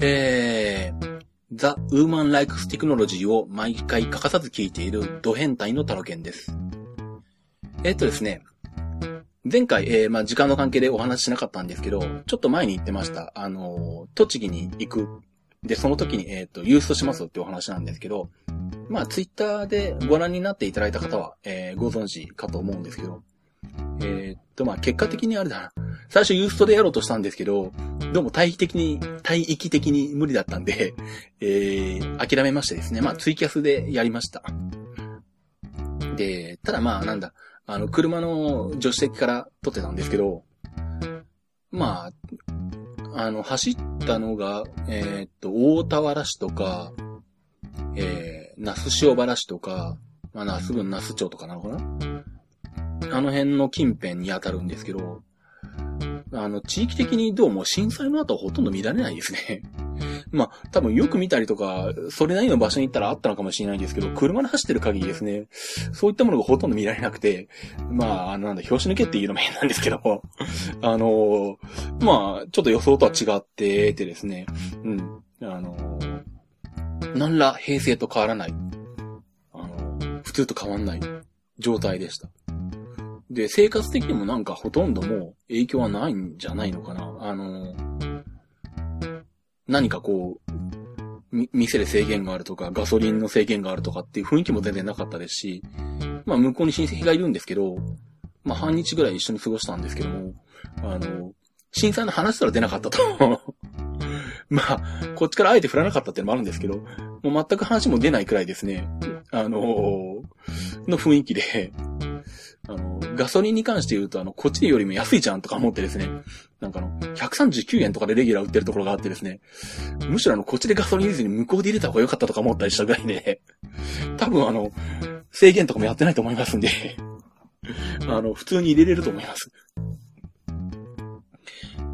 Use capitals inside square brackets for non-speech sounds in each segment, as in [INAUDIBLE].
えー、The Woman Likes Technology を毎回欠かさず聞いているド変態のタロケンです。えー、っとですね、前回、えー、まあ、時間の関係でお話ししなかったんですけど、ちょっと前に言ってました。あの、栃木に行く。で、その時に、えっ、と、ユーストしますってお話なんですけど、まあ、ツイッターでご覧になっていただいた方は、えー、ご存知かと思うんですけど、え、っと、まあ、結果的にあれだな。最初ユーストでやろうとしたんですけど、どうも体域的に、体域的に無理だったんで、[LAUGHS] えー、諦めましてですね。まあ、ツイキャスでやりました。で、ただまあ、なんだ、あの、車の助手席から撮ってたんですけど、まあ、あの、走ったのが、えー、っと、大田原市とか、えー、那須塩原市とか、まあ、那須郡那須町とかなのかな？あの辺の近辺に当たるんですけど、あの、地域的にどうも震災の後はほとんど見られないですね。[LAUGHS] まあ、多分よく見たりとか、それなりの場所に行ったらあったのかもしれないんですけど、車で走ってる限りですね、そういったものがほとんど見られなくて、まあ、あの、なんだ、拍子抜けっていうのも変なんですけども、[LAUGHS] あの、まあ、ちょっと予想とは違っててですね、うん、あの、何ら平成と変わらない、あの、普通と変わんない状態でした。で、生活的にもなんかほとんどもう影響はないんじゃないのかな。あの、何かこう、店で制限があるとか、ガソリンの制限があるとかっていう雰囲気も全然なかったですし、まあ向こうに親戚がいるんですけど、まあ半日ぐらい一緒に過ごしたんですけども、あの、震災の話すら出なかったと。[LAUGHS] まあ、こっちからあえて振らなかったってのもあるんですけど、もう全く話も出ないくらいですね、あのの雰囲気で、ガソリンに関して言うと、あの、こっちよりも安いじゃんとか思ってですね、なんかあの、139円とかでレギュラー売ってるところがあってですね、むしろあの、こっちでガソリン入れずに向こうで入れた方が良かったとか思ったりしたぐらいで、多分あの、制限とかもやってないと思いますんで。[LAUGHS] あの、普通に入れれると思います。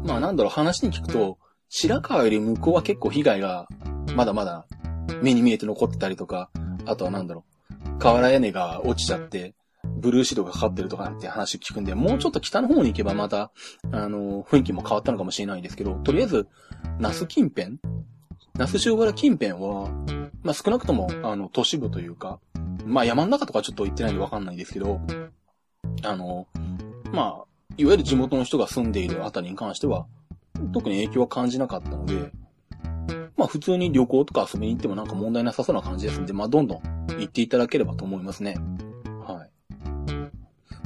まあなんだろう、話に聞くと、白川より向こうは結構被害が、まだまだ目に見えて残ってたりとか、あとはなんだろう、瓦屋根が落ちちゃって、ブルーシートがかかってるとかなんて話を聞くんで、もうちょっと北の方に行けばまた、あの、雰囲気も変わったのかもしれないんですけど、とりあえず、那須近辺？那須塩原近辺は、まあ、少なくとも、あの、都市部というか、まあ、山の中とかちょっと行ってないんでわかんないんですけど、あの、まあ、いわゆる地元の人が住んでいるあたりに関しては、特に影響は感じなかったので、まあ普通に旅行とか遊びに行ってもなんか問題なさそうな感じですんで、まあどんどん行っていただければと思いますね。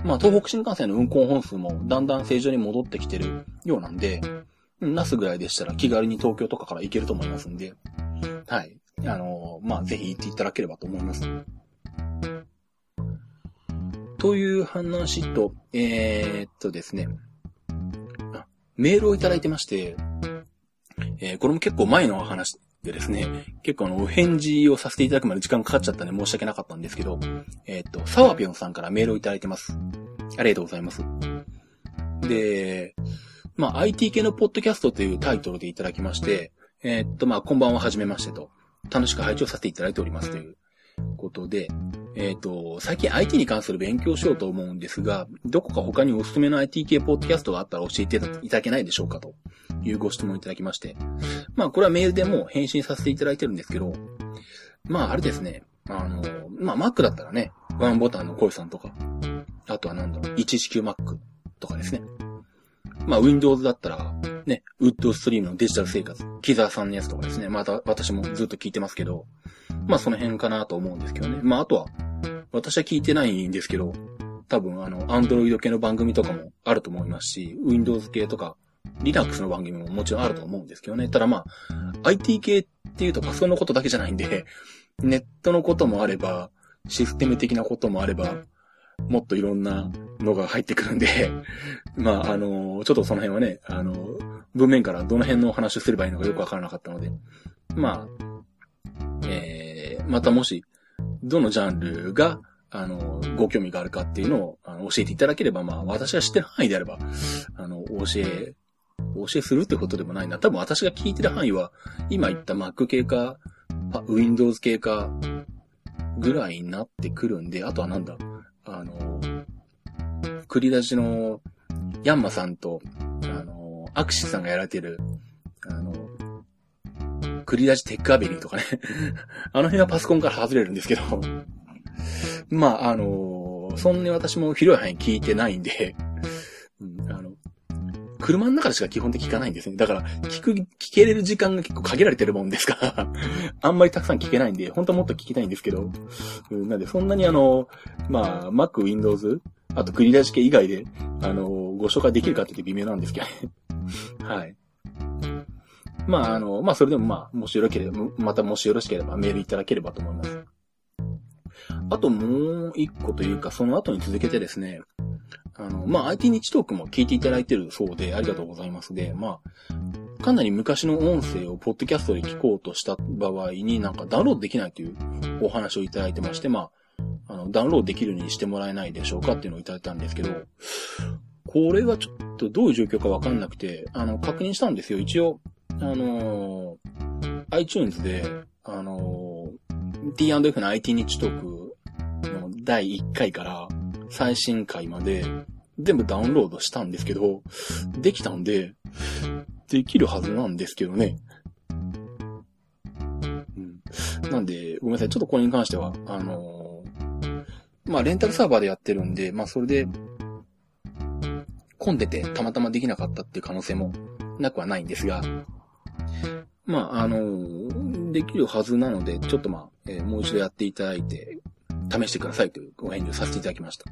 まあ、東北新幹線の運行本数もだんだん正常に戻ってきてるようなんで、ナスぐらいでしたら気軽に東京とかから行けると思いますんで、はい。あのー、まあ、ぜひ行っていただければと思います。という話と、えー、っとですね、メールをいただいてまして、えー、これも結構前の話でですね、結構あの、お返事をさせていただくまで時間かかっちゃったんで申し訳なかったんですけど、えっ、と、サワピョンさんからメールをいただいてます。ありがとうございます。で、まあ、IT 系のポッドキャストというタイトルでいただきまして、えっと、まあ、こんばんははじめましてと、楽しく配置をさせていただいておりますということで、えっ、と、最近 IT に関する勉強しようと思うんですが、どこか他におすすめの IT 系ポッドキャストがあったら教えていただけないでしょうかというご質問いただきまして。まあ、これはメールでも返信させていただいてるんですけど、まあ、あれですね。あの、まあ、Mac だったらね、ワンボタンの声さんとか、あとはなんだろう、119Mac とかですね。まあ、Windows だったら、ね、ウッドストリームのデジタル生活、キザーさんのやつとかですね。また、私もずっと聞いてますけど、まあ、その辺かなと思うんですけどね。まあ、あとは、私は聞いてないんですけど、多分、あの、Android 系の番組とかもあると思いますし、Windows 系とか、Linux の番組ももちろんあると思うんですけどね。ただまあ、IT 系っていうとパソコンのことだけじゃないんで、ネットのこともあれば、システム的なこともあれば、もっといろんなのが入ってくるんで、[LAUGHS] まあ、あの、ちょっとその辺はね、あの、文面からどの辺のお話をすればいいのかよくわからなかったので、まあ、えー、またもし、どのジャンルが、あの、ご興味があるかっていうのをあの教えていただければ、まあ、私が知ってる範囲であれば、あの、教え、教えするってことでもないな。多分私が聞いてる範囲は、今言った Mac 系か、Windows 系か、ぐらいになってくるんで、あとはなんだ、あの、繰り出しの、ヤンマさんと、あの、アクシさんがやられてる、あの、クリラジテックアベリーとかね。[LAUGHS] あの辺はパソコンから外れるんですけど。まあ、あのー、そんなに私も広い範囲聞いてないんで、車の中でしか基本的に聞かないんですね。だから、聞く、聞けれる時間が結構限られてるもんですから [LAUGHS] あんまりたくさん聞けないんで、本当はもっと聞きたいんですけど、うん、なんで、そんなにあの、まあ、Mac、Windows、あとクリラジ系以外で、あの、ご紹介できるかって言って微妙なんですけどね [LAUGHS] はい。まあ、あの、まあ、それでもまあ、もしよろければ、またもしよろしければメールいただければと思います。あともう一個というか、その後に続けてですね、あの、まあ、IT 日トークも聞いていただいてるそうで、ありがとうございますで、まあ、かなり昔の音声をポッドキャストで聞こうとした場合になんかダウンロードできないというお話をいただいてまして、まあ、あの、ダウンロードできるようにしてもらえないでしょうかっていうのをいただいたんですけど、これはちょっとどういう状況かわかんなくて、あの、確認したんですよ。一応、あのー、iTunes で、あのー、T&F の IT 日トークの第1回から最新回まで全部ダウンロードしたんですけど、できたんで、できるはずなんですけどね。うん。なんで、ごめんなさい。ちょっとこれに関しては、あのー、まあ、レンタルサーバーでやってるんで、まあ、それで、混んでてたまたまできなかったっていう可能性もなくはないんですが、まあ、あの、できるはずなので、ちょっとまあ、えー、もう一度やっていただいて、試してくださいというご返事をさせていただきました。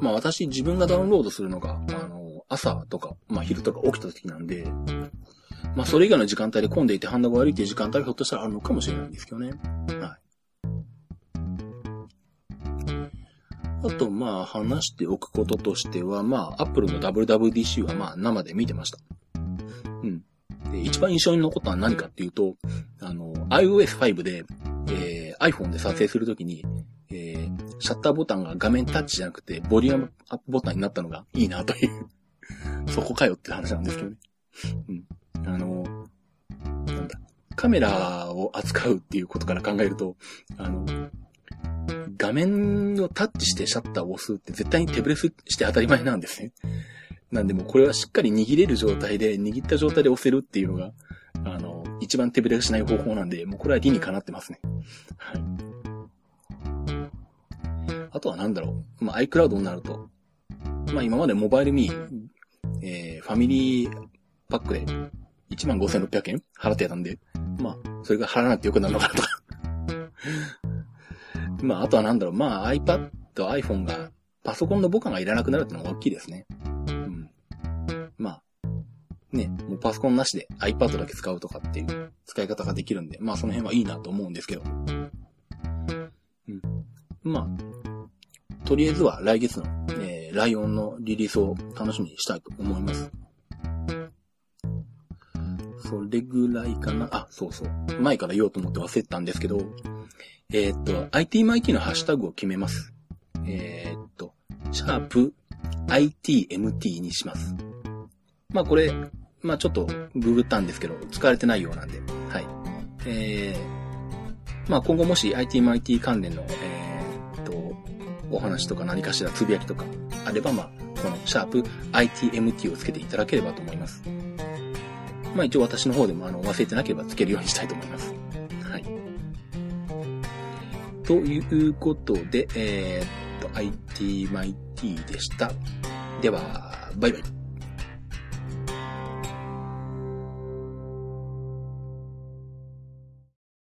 まあ私自分がダウンロードするのが、あの、朝とか、まあ昼とか起きた時なんで、まあそれ以外の時間帯で混んでいて反応が悪いっていう時間帯がひょっとしたらあるのかもしれないんですけどね。はい。あと、まあ、話しておくこととしては、まあ、Apple の WWDC はまあ、生で見てました。うん。で、一番印象に残ったのは何かっていうと、あの、iOS5 で、えー、iPhone で撮影するときに、えー、シャッターボタンが画面タッチじゃなくて、ボリュームアップボタンになったのがいいなというそこかよって話なんですけどね。うん。あの、なんだ、カメラを扱うっていうことから考えると、あの、画面をタッチしてシャッターを押すって絶対に手ブレして当たり前なんですね。なんでもこれはしっかり握れる状態で、握った状態で押せるっていうのが、一番手ブレしない方法なんで、もうこれは理にかなってますね。はい。あとはなんだろう。まあ、iCloud になると、まあ今までモバイルミー、えー、ファミリーパックで15,600円払ってたんで、まあ、それが払わなくてよくなるのかなとか [LAUGHS] まあ、あとはなんだろう。まあ、iPad、iPhone が、パソコンの母艦がいらなくなるってのが大きいですね。うん。まあ、ね、もうパソコンなしで iPad だけ使うとかっていう使い方ができるんで、まあその辺はいいなと思うんですけど。うん。まあ、とりあえずは来月の、えー、ライオンのリリースを楽しみにしたいと思います。それぐらいかな。あ、そうそう。前から言おうと思って忘れてたんですけど、えー、っと、ITMIT のハッシュタグを決めます。えー、っと、シャープ ITMT にします。まあこれ、まあちょっとググったんですけど、使われてないようなんで、はい。えー、まあ今後もし ITMIT 関連の、えー、っと、お話とか何かしらつぶやきとかあれば、まあ、このシャープ ITMT をつけていただければと思います。まあ一応私の方でもあの忘れてなければつけるようにしたいと思います。はいということで、えー、っと、IT マイティでした。では、バイバイ。